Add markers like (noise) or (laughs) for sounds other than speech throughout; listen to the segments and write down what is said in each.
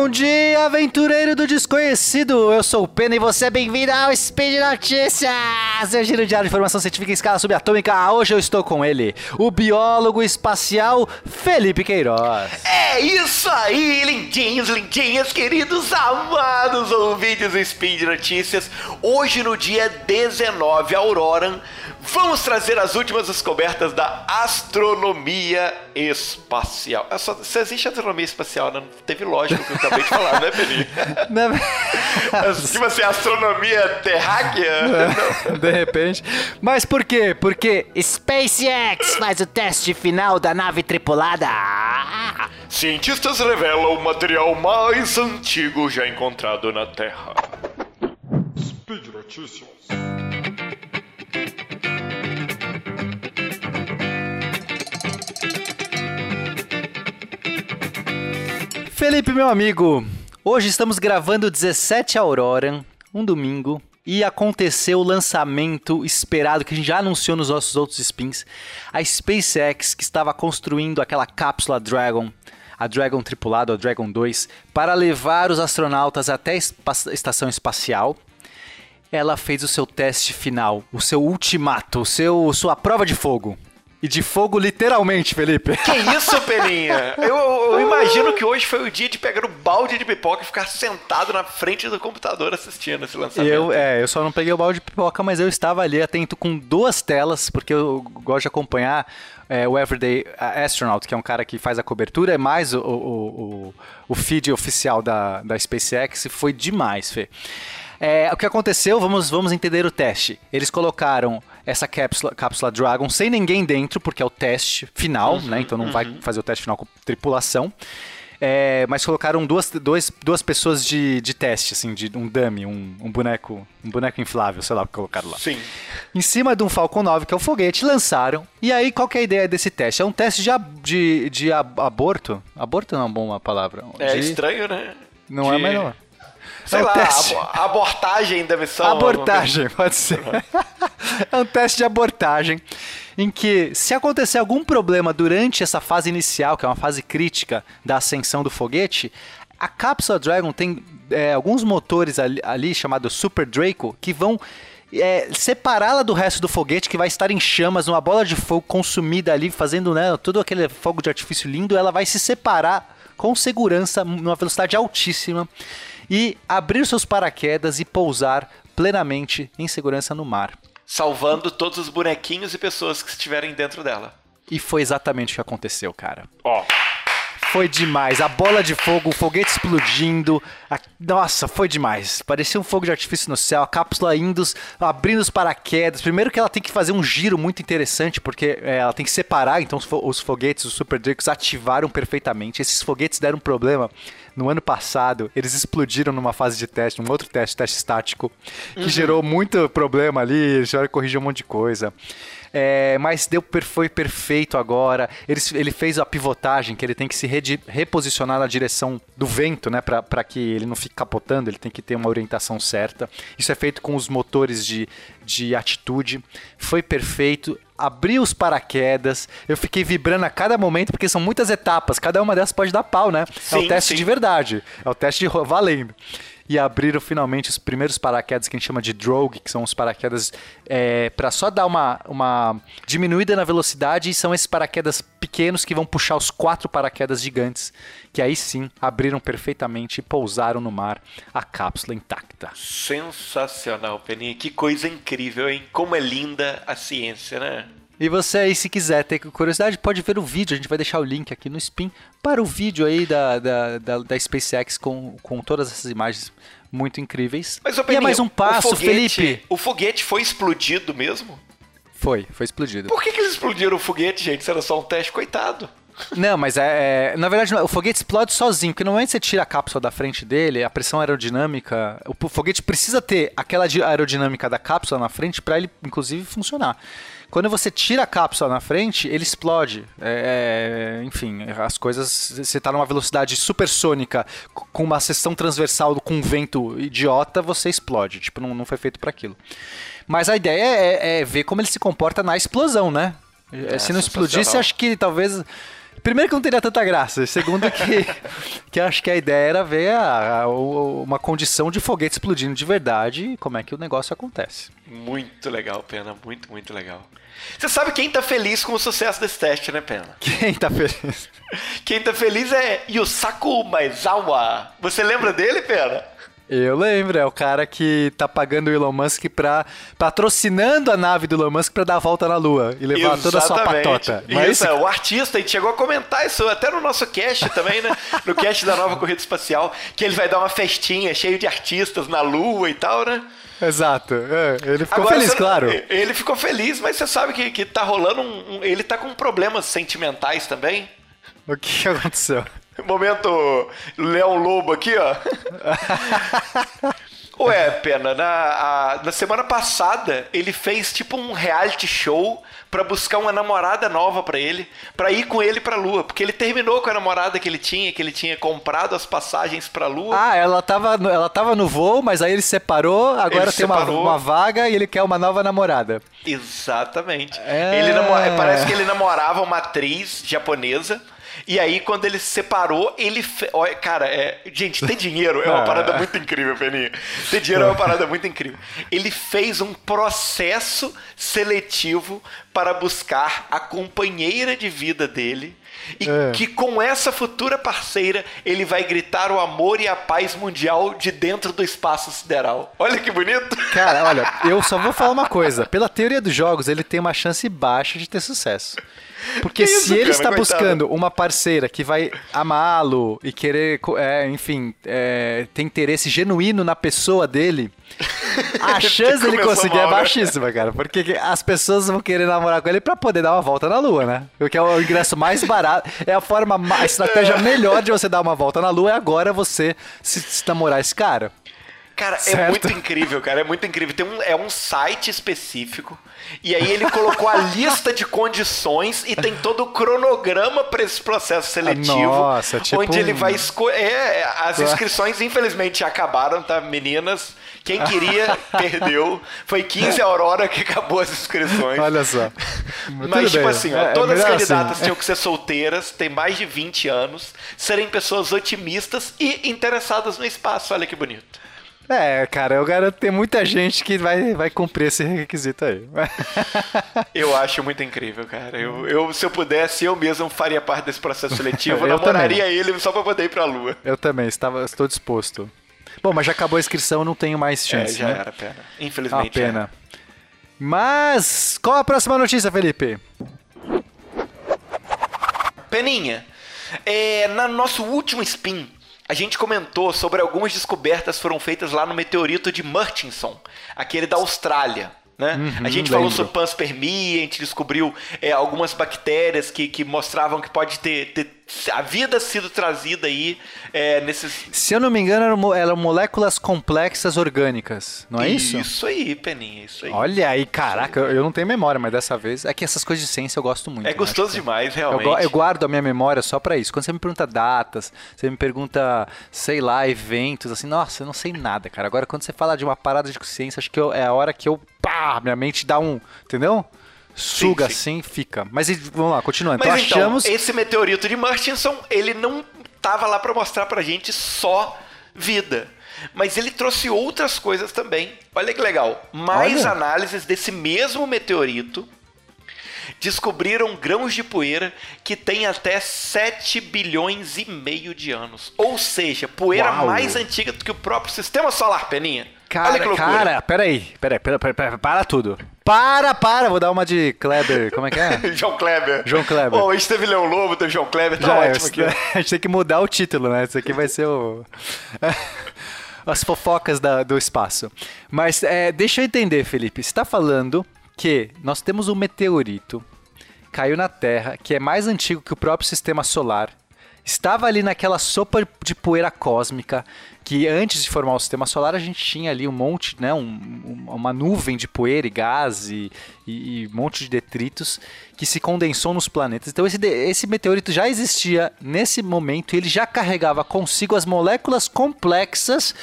Bom dia, aventureiro do desconhecido! Eu sou o Pena e você é bem-vindo ao Speed Notícias! Seu giro diário de informação científica em escala subatômica. Hoje eu estou com ele, o biólogo espacial Felipe Queiroz. É isso aí, lindinhos, lindinhas, queridos, amados ouvintes do Speed Notícias. Hoje, no dia 19, Aurora, vamos trazer as últimas descobertas da astronomia espacial. É só, se existe astronomia espacial, não teve lógica o que eu acabei de falar, né, Peninho? tipo assim, astronomia terráquea? (laughs) De repente. Mas por quê? Porque SpaceX faz o teste final da nave tripulada. Cientistas revelam o material mais antigo já encontrado na Terra. Speed Notícias. Felipe, meu amigo, hoje estamos gravando 17 Aurora, um domingo, e aconteceu o lançamento esperado que a gente já anunciou nos nossos outros spins. A SpaceX, que estava construindo aquela cápsula Dragon, a Dragon tripulada, a Dragon 2, para levar os astronautas até a estação espacial. Ela fez o seu teste final, o seu ultimato, o seu, sua prova de fogo. E de fogo, literalmente, Felipe. Que isso, Peninha? Eu, eu, imagino que hoje foi o dia de pegar o balde de pipoca e ficar sentado na frente do computador assistindo esse lançamento. Eu, é, eu só não peguei o balde de pipoca, mas eu estava ali atento com duas telas, porque eu gosto de acompanhar é, o Everyday Astronaut, que é um cara que faz a cobertura, é mais o, o, o, o feed oficial da, da SpaceX, foi demais, Fê. É, o que aconteceu, vamos, vamos entender o teste. Eles colocaram essa cápsula, cápsula Dragon sem ninguém dentro, porque é o teste final, uhum, né? Então não uhum. vai fazer o teste final com tripulação. É, mas colocaram duas, dois, duas pessoas de, de teste, assim, de um dummy, um, um boneco um boneco inflável, sei lá, que colocaram lá. Sim. Em cima de um Falcon 9, que é o foguete, lançaram. E aí, qual que é a ideia desse teste? É um teste de, de, de aborto? Aborto não é uma boa palavra. É de... estranho, né? Não de... é, mas não é. Sei é um lá, teste... abortagem da missão. Abortagem, pode ser. é um teste de abortagem em que, se acontecer algum problema durante essa fase inicial, que é uma fase crítica da ascensão do foguete, a cápsula Dragon tem é, alguns motores ali, ali chamados Super Draco que vão é, separá-la do resto do foguete que vai estar em chamas, uma bola de fogo consumida ali, fazendo né, todo aquele fogo de artifício lindo, ela vai se separar com segurança, numa velocidade altíssima e abrir seus paraquedas e pousar plenamente em segurança no mar. Salvando todos os bonequinhos e pessoas que estiverem dentro dela. E foi exatamente o que aconteceu, cara. Ó. Oh. Foi demais. A bola de fogo, o foguete explodindo. A... Nossa, foi demais. Parecia um fogo de artifício no céu. A cápsula indo, abrindo os paraquedas. Primeiro que ela tem que fazer um giro muito interessante, porque é, ela tem que separar. Então os foguetes, os Super Drakes, ativaram perfeitamente. Esses foguetes deram um problema no ano passado. Eles explodiram numa fase de teste, um outro teste, teste estático, que uhum. gerou muito problema ali. Eles tiveram que corrigir um monte de coisa. É, mas deu, foi perfeito agora. Ele, ele fez a pivotagem, que ele tem que se reposicionar na direção do vento, né? Para que ele não fique capotando, ele tem que ter uma orientação certa. Isso é feito com os motores de, de atitude. Foi perfeito abriu os paraquedas, eu fiquei vibrando a cada momento, porque são muitas etapas, cada uma dessas pode dar pau, né? Sim, é o teste sim. de verdade, é o teste de valendo e abriram finalmente os primeiros paraquedas que a gente chama de drogue, que são os paraquedas é, para só dar uma, uma diminuída na velocidade, e são esses paraquedas pequenos que vão puxar os quatro paraquedas gigantes, que aí sim abriram perfeitamente e pousaram no mar a cápsula intacta. Sensacional, Peninha. Que coisa incrível, hein? Como é linda a ciência, né? E você aí, se quiser ter curiosidade, pode ver o vídeo. A gente vai deixar o link aqui no Spin para o vídeo aí da, da, da, da SpaceX com, com todas essas imagens muito incríveis. Mas, Peninha, e é mais um passo, foguete, Felipe. O foguete foi explodido mesmo? Foi, foi explodido. Por que, que eles explodiram o foguete, gente? Se era só um teste, coitado. Não, mas é, é, Na verdade, o foguete explode sozinho, porque no momento que você tira a cápsula da frente dele, a pressão aerodinâmica. O foguete precisa ter aquela aerodinâmica da cápsula na frente para ele, inclusive, funcionar. Quando você tira a cápsula na frente, ele explode. É, é enfim, as coisas. Você está numa velocidade supersônica com uma seção transversal com um vento idiota, você explode. Tipo, não, não foi feito para aquilo. Mas a ideia é, é, ver como ele se comporta na explosão, né? É, se não explodisse, acho que talvez Primeiro que não teria tanta graça. Segundo que, que acho que a ideia era ver a, a, uma condição de foguete explodindo de verdade e como é que o negócio acontece. Muito legal, Pena. Muito, muito legal. Você sabe quem tá feliz com o sucesso desse teste, né, Pena? Quem tá feliz? Quem tá feliz é Yusaku Maizawa. Você lembra dele, Pena? Eu lembro, é o cara que tá pagando o Elon Musk pra. patrocinando a nave do Elon Musk pra dar a volta na Lua e levar Exatamente. toda a sua patota. Mas isso, esse... é o artista, a gente chegou a comentar isso até no nosso cast também, né? No cast da nova corrida espacial, que ele vai dar uma festinha cheio de artistas na Lua e tal, né? Exato. É, ele ficou Agora, feliz, claro. Ele ficou feliz, mas você sabe que, que tá rolando um, um, Ele tá com problemas sentimentais também. O que aconteceu? Momento Leão Lobo aqui, ó. (laughs) Ué, Pena, na, a, na semana passada ele fez tipo um reality show para buscar uma namorada nova para ele, para ir com ele pra lua, porque ele terminou com a namorada que ele tinha, que ele tinha comprado as passagens pra lua. Ah, ela tava, ela tava no voo, mas aí ele separou, agora ele tem uma, uma, vaga e ele quer uma nova namorada. Exatamente. É... Ele namora, parece que ele namorava uma atriz japonesa e aí, quando ele se separou, ele. Fe... Olha, cara, é... gente, ter dinheiro é uma (laughs) parada muito incrível, Peninha. Ter dinheiro é uma parada muito incrível. Ele fez um processo seletivo para buscar a companheira de vida dele. E é. que com essa futura parceira ele vai gritar o amor e a paz mundial de dentro do espaço sideral. Olha que bonito! Cara, olha, eu só vou falar uma (laughs) coisa. Pela teoria dos jogos, ele tem uma chance baixa de ter sucesso. Porque isso, se ele cara, está coitado. buscando uma parceira que vai amá-lo e querer, é, enfim, é, ter interesse genuíno na pessoa dele, (laughs) a chance dele conseguir é mal, é baixíssima, né? cara. Porque as pessoas vão querer namorar com ele para poder dar uma volta na lua, né? Porque é o ingresso mais barato, é a forma, a estratégia melhor de você dar uma volta na lua é agora você se, se namorar esse cara. Cara, é certo? é muito incrível, cara. É muito incrível. Tem um, é um site específico. E aí ele colocou a lista de condições e tem todo o cronograma para esse processo seletivo. Nossa, tipo onde ele vai escolher. É, as inscrições, infelizmente, acabaram, tá, meninas? Quem queria, perdeu. Foi 15 a Aurora que acabou as inscrições. Olha só. Mas, tipo bem. assim, ó, é, é todas as candidatas assim. tinham que ser solteiras, ter mais de 20 anos, serem pessoas otimistas e interessadas no espaço. Olha que bonito. É, cara, eu garanto que tem muita gente que vai, vai cumprir esse requisito aí. eu acho muito incrível, cara. Eu, eu, se eu pudesse, eu mesmo faria parte desse processo seletivo. (laughs) eu namoraria também. ele só pra poder ir pra lua. Eu também, estava, estou disposto. Bom, mas já acabou a inscrição, não tenho mais é, chance. É, já né? era, pena. Infelizmente. Uma pena. Mas, qual a próxima notícia, Felipe? Peninha, é, no nosso último spin, a gente comentou sobre algumas descobertas que foram feitas lá no meteorito de Murchison, aquele da Austrália. Né? Uhum, a gente lembro. falou sobre panspermia, a gente descobriu é, algumas bactérias que, que mostravam que pode ter, ter a vida sido trazida aí é, nesses. Se eu não me engano, eram, eram moléculas complexas orgânicas, não é isso? Isso aí, Peninha, isso aí. Olha aí, caraca, eu não tenho memória, mas dessa vez. É que essas coisas de ciência eu gosto muito. É né? gostoso demais, realmente. Eu, eu, guardo a minha memória só para isso. Quando você me pergunta datas, você me pergunta, sei lá, eventos, assim, nossa, eu não sei nada, cara. Agora, quando você fala de uma parada de ciência, acho que eu, é a hora que eu, pá, minha mente dá um. Entendeu? Suga sim, sim. assim, fica. Mas vamos lá, continuando. Mas então, achamos... esse meteorito de Murchison, ele não tava lá para mostrar pra gente só vida. Mas ele trouxe outras coisas também. Olha que legal. Mais Olha. análises desse mesmo meteorito descobriram grãos de poeira que têm até 7 bilhões e meio de anos. Ou seja, poeira Uau. mais antiga do que o próprio sistema solar, Peninha. Cara, Olha que cara, peraí, peraí, peraí, peraí, peraí, para tudo. Para, para, vou dar uma de Kleber, como é que é? (laughs) João Kleber. João Kleber. Bom, a gente teve Leão Lobo, teve João Kleber, tá Já ótimo aqui. (laughs) A gente tem que mudar o título, né? Isso aqui vai ser o... (laughs) As fofocas da, do espaço. Mas é, deixa eu entender, Felipe. Você está falando que nós temos um meteorito caiu na Terra, que é mais antigo que o próprio sistema solar, estava ali naquela sopa de poeira cósmica, que antes de formar o sistema solar a gente tinha ali um monte, né, um, uma nuvem de poeira e gás e, e, e, um monte de detritos que se condensou nos planetas. Então esse, esse meteorito já existia nesse momento e ele já carregava consigo as moléculas complexas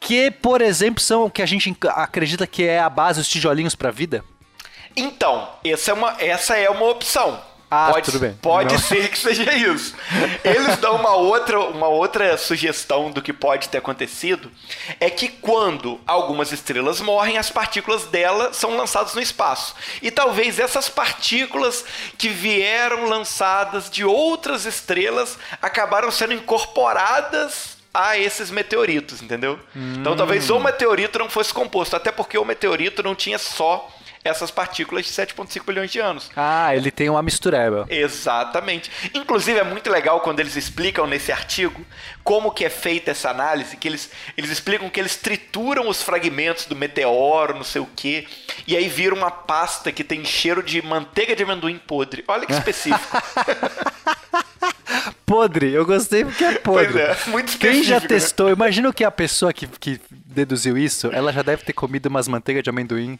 que, por exemplo, são o que a gente acredita que é a base dos tijolinhos para a vida. Então, essa é uma, essa é uma opção. Ah, pode, tudo bem. Pode Não. ser que seja isso. Eles dão uma outra, uma outra sugestão do que pode ter acontecido. É que quando algumas estrelas morrem, as partículas dela são lançadas no espaço. E talvez essas partículas que vieram lançadas de outras estrelas acabaram sendo incorporadas a esses meteoritos, entendeu? Então talvez o meteorito não fosse composto, até porque o meteorito não tinha só essas partículas de 7,5 bilhões de anos. Ah, ele tem uma mistureba. Exatamente. Inclusive é muito legal quando eles explicam nesse artigo como que é feita essa análise, que eles, eles explicam que eles trituram os fragmentos do meteoro, não sei o quê, e aí vira uma pasta que tem cheiro de manteiga de amendoim podre. Olha que específico. (laughs) Podre, eu gostei porque é podre. Pois é, muito Quem já específico, né? testou, imagina que a pessoa que, que deduziu isso, ela já deve ter comido umas manteigas de amendoim.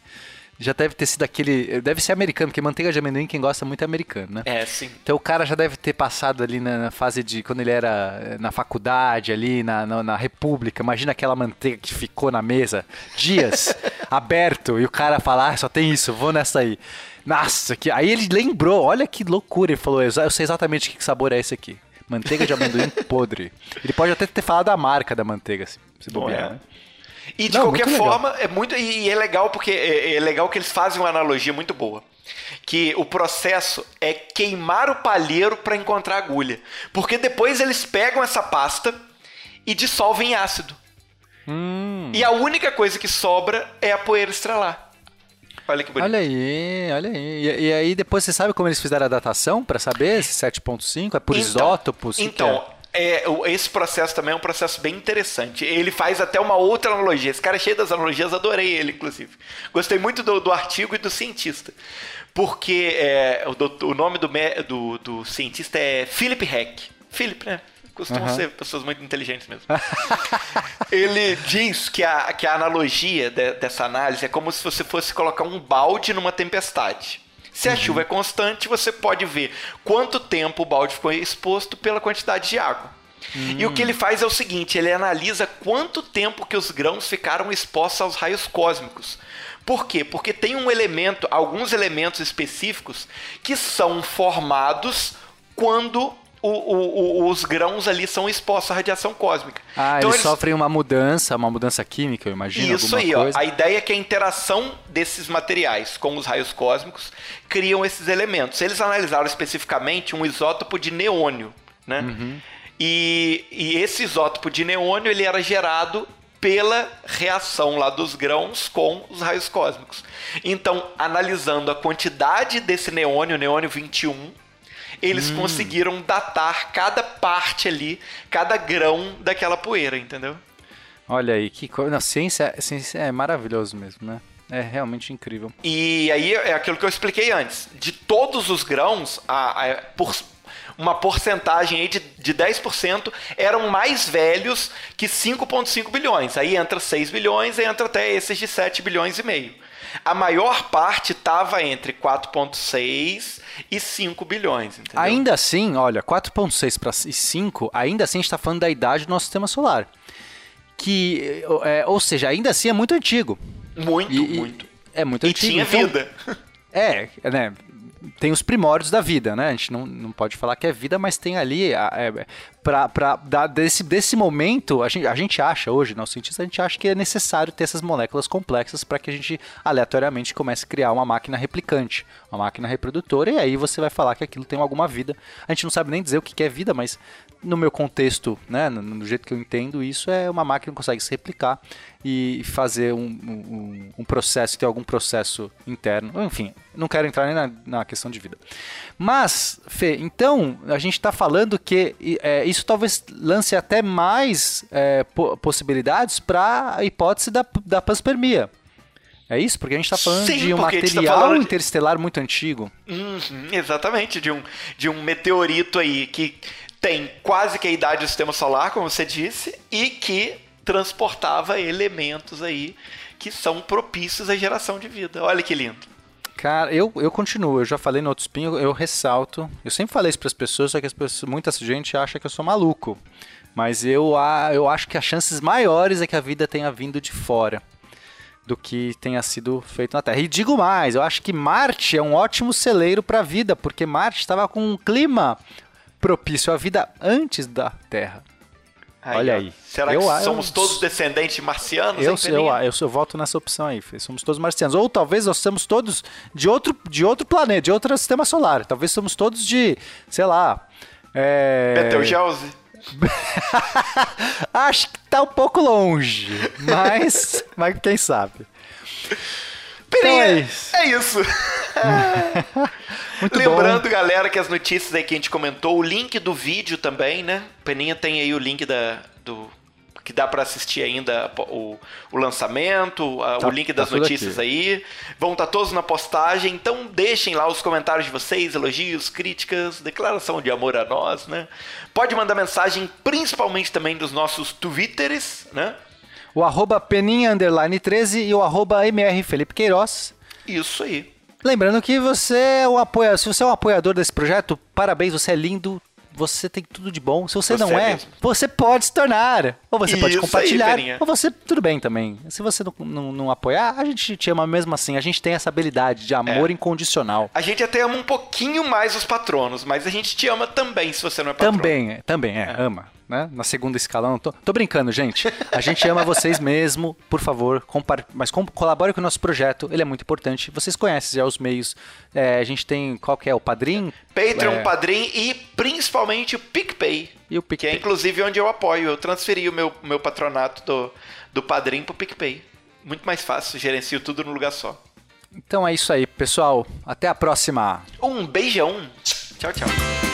Já deve ter sido aquele. Deve ser americano, porque manteiga de amendoim, quem gosta muito é americano, né? é, sim. Então o cara já deve ter passado ali na, na fase de quando ele era eh, na faculdade, ali na, na, na República. Imagina aquela manteiga que ficou na mesa dias, (laughs) aberto, e o cara fala, ah, só tem isso, vou nessa aí. Nossa, que... aí ele lembrou, olha que loucura. Ele falou, eu sei exatamente que sabor é esse aqui. Manteiga de amendoim podre. Ele pode até ter falado a marca da manteiga, se, se Bom, bobear, é. né? E de Não, qualquer muito legal. forma, é muito. E é legal porque é, é legal que eles fazem uma analogia muito boa. Que o processo é queimar o palheiro para encontrar a agulha. Porque depois eles pegam essa pasta e dissolvem em ácido. Hum. E a única coisa que sobra é a poeira estrelar. Olha que bonito. Olha aí, olha aí. E, e aí depois você sabe como eles fizeram a datação pra saber esse 7.5? É por Então- isótopos? O que Então, é, esse processo também é um processo bem interessante. Ele faz até uma outra analogia. Esse cara é cheio das analogias, adorei ele, inclusive. Gostei muito do, do artigo e do cientista. Porque é, o, o nome do, do- do cientista é Philip Heck. Philip, né? Costumam Aham. ser pessoas muito inteligentes mesmo. (laughs) Ele diz que a, que a analogia de- dessa análise é como se você fosse colocar um balde numa tempestade. Se a chuva é constante, você pode ver quanto tempo o balde ficou exposto pela quantidade de água. E o que ele faz é o seguinte, ele analisa quanto tempo que os grãos ficaram expostos aos raios cósmicos. Por quê? Porque tem um elemento, alguns elementos específicos que são formados quando o- o- os grãos ali são expostos à radiação cósmica. Ah, Então eles eles- sofrem uma mudança, uma mudança química, eu imagino. isso aí, ó. coisa. A ideia é que a interação desses materiais com os raios cósmicos criam esses elementos. Eles analisaram especificamente um isótopo de neônio, né? Uhum. E, e esse isótopo de neônio ele era gerado pela reação lá dos grãos com os raios cósmicos. Então, analisando a quantidade desse neônio, neônio 21, eles Hum. conseguiram datar cada parte ali, cada grão daquela poeira, entendeu? Olha aí, que coisa. A ciência, a ciência é maravilhoso mesmo, né? É realmente incrível. E aí é aquilo que eu expliquei antes. De todos os grãos, a, a- por uma porcentagem aí de, de 10% eram mais velhos que 5,5 bilhões. Aí entra 6 bilhões e entra até esses de 7 bilhões e meio. A maior parte estava entre 4,6 e 5 bilhões, entendeu? Ainda assim, olha, 4.6 para 5, ainda assim a gente está falando da idade do nosso sistema solar. Que, é, ou seja, ainda assim é muito antigo. Muito, E- e- muito. É muito E antigo. tinha então- vida. (laughs) É, né? Tem os primórdios da vida, né? A gente não, não pode falar que é vida, mas tem ali. É, dar desse, desse momento, a gente, a gente acha hoje, nós cientistas, a gente acha que é necessário ter essas moléculas complexas para que a gente aleatoriamente comece a criar uma máquina replicante, uma máquina reprodutora, e aí você vai falar que aquilo tem alguma vida. A gente não sabe nem dizer o que que é vida, mas no meu contexto, né, no, no jeito que eu entendo, isso é uma máquina que consegue se replicar e fazer um, um, um processo, ter algum processo interno. Enfim, não quero entrar nem na, na questão de vida. Mas, Fê, então, a gente está falando que é, isso talvez lance até mais é, po- possibilidades para a hipótese da, da panspermia. É isso? Porque a gente está falando Sim, de um tá material falando de- interestelar muito antigo. Uhum, exatamente, de um, de um meteorito aí que tem quase que a idade do sistema solar, como você disse, e que transportava elementos aí que são propícios à geração de vida. Olha que lindo. Cara, eu, eu continuo, eu já falei no outro spin, eu, ressalto. Eu sempre falei isso para as pessoas, só que as pessoas, muita gente acha que eu sou maluco. Mas eu, eu acho que as chances maiores é que a vida tenha vindo de fora. do que tenha sido feito na Terra. E digo mais, eu acho que Marte é um ótimo celeiro para a vida, porque Marte estava com um clima propício à vida antes da Terra. Olha ó. aí. Será Eu- que eu- somos todos descendentes de marcianos? Eu, eu, eu, eu voto nessa opção aí, somos todos marcianos. Ou talvez nós somos todos de outro, de outro planeta, de outro sistema solar. Talvez somos todos de, sei lá. É... Betelgeuse? (laughs) Acho que tá um pouco longe, mas, (laughs) mas quem sabe. Peninha, é isso. é isso. (laughs) Muito Lembrando, galera, que as notícias aí que a gente comentou, o link do vídeo também, né? Peninha tem aí o link da, do que dá pra assistir ainda o, o lançamento, a- Tá- o link tá das tudo notícias aqui. aí. Vão estar todos na postagem, então deixem lá os comentários de vocês, elogios, críticas, declaração de amor a nós, né? Pode mandar mensagem, principalmente também dos nossos twitters, né? O arroba peninha underline 13 e o arroba mr Felipe Queiroz. Isso aí. Lembrando que você é um apoia... se você é um apoiador desse projeto, parabéns, você é lindo, você tem tudo de bom. Se você, Você não é é, mesmo. você pode se tornar. Ou você pode Isso aí, compartilhar. Peninha. ou você, tudo bem também. Se você não, não, não apoiar, a gente te ama mesmo assim. A gente tem essa habilidade de amor incondicional. A gente até ama um pouquinho mais os patronos, mas a gente te ama também se você não é patrono. Também, é, também é, ama. Né? Na segunda escalão. Tô, tô brincando, gente. A gente ama vocês mesmo. Por favor, compar... mas com- colabore com o nosso projeto. Ele é muito importante. Vocês conhecem já os meios. É, a gente tem. Qual que é? O Padrim? Patreon, É, Padrim e principalmente o PicPay. E o Que é PicPay. inclusive onde eu apoio. Eu transferi o meu, meu patronato do, do Padrim pro PicPay. Muito mais fácil, gerencio tudo no lugar só. Então é isso aí, pessoal. Até a próxima. Um beijão. Tchau, tchau.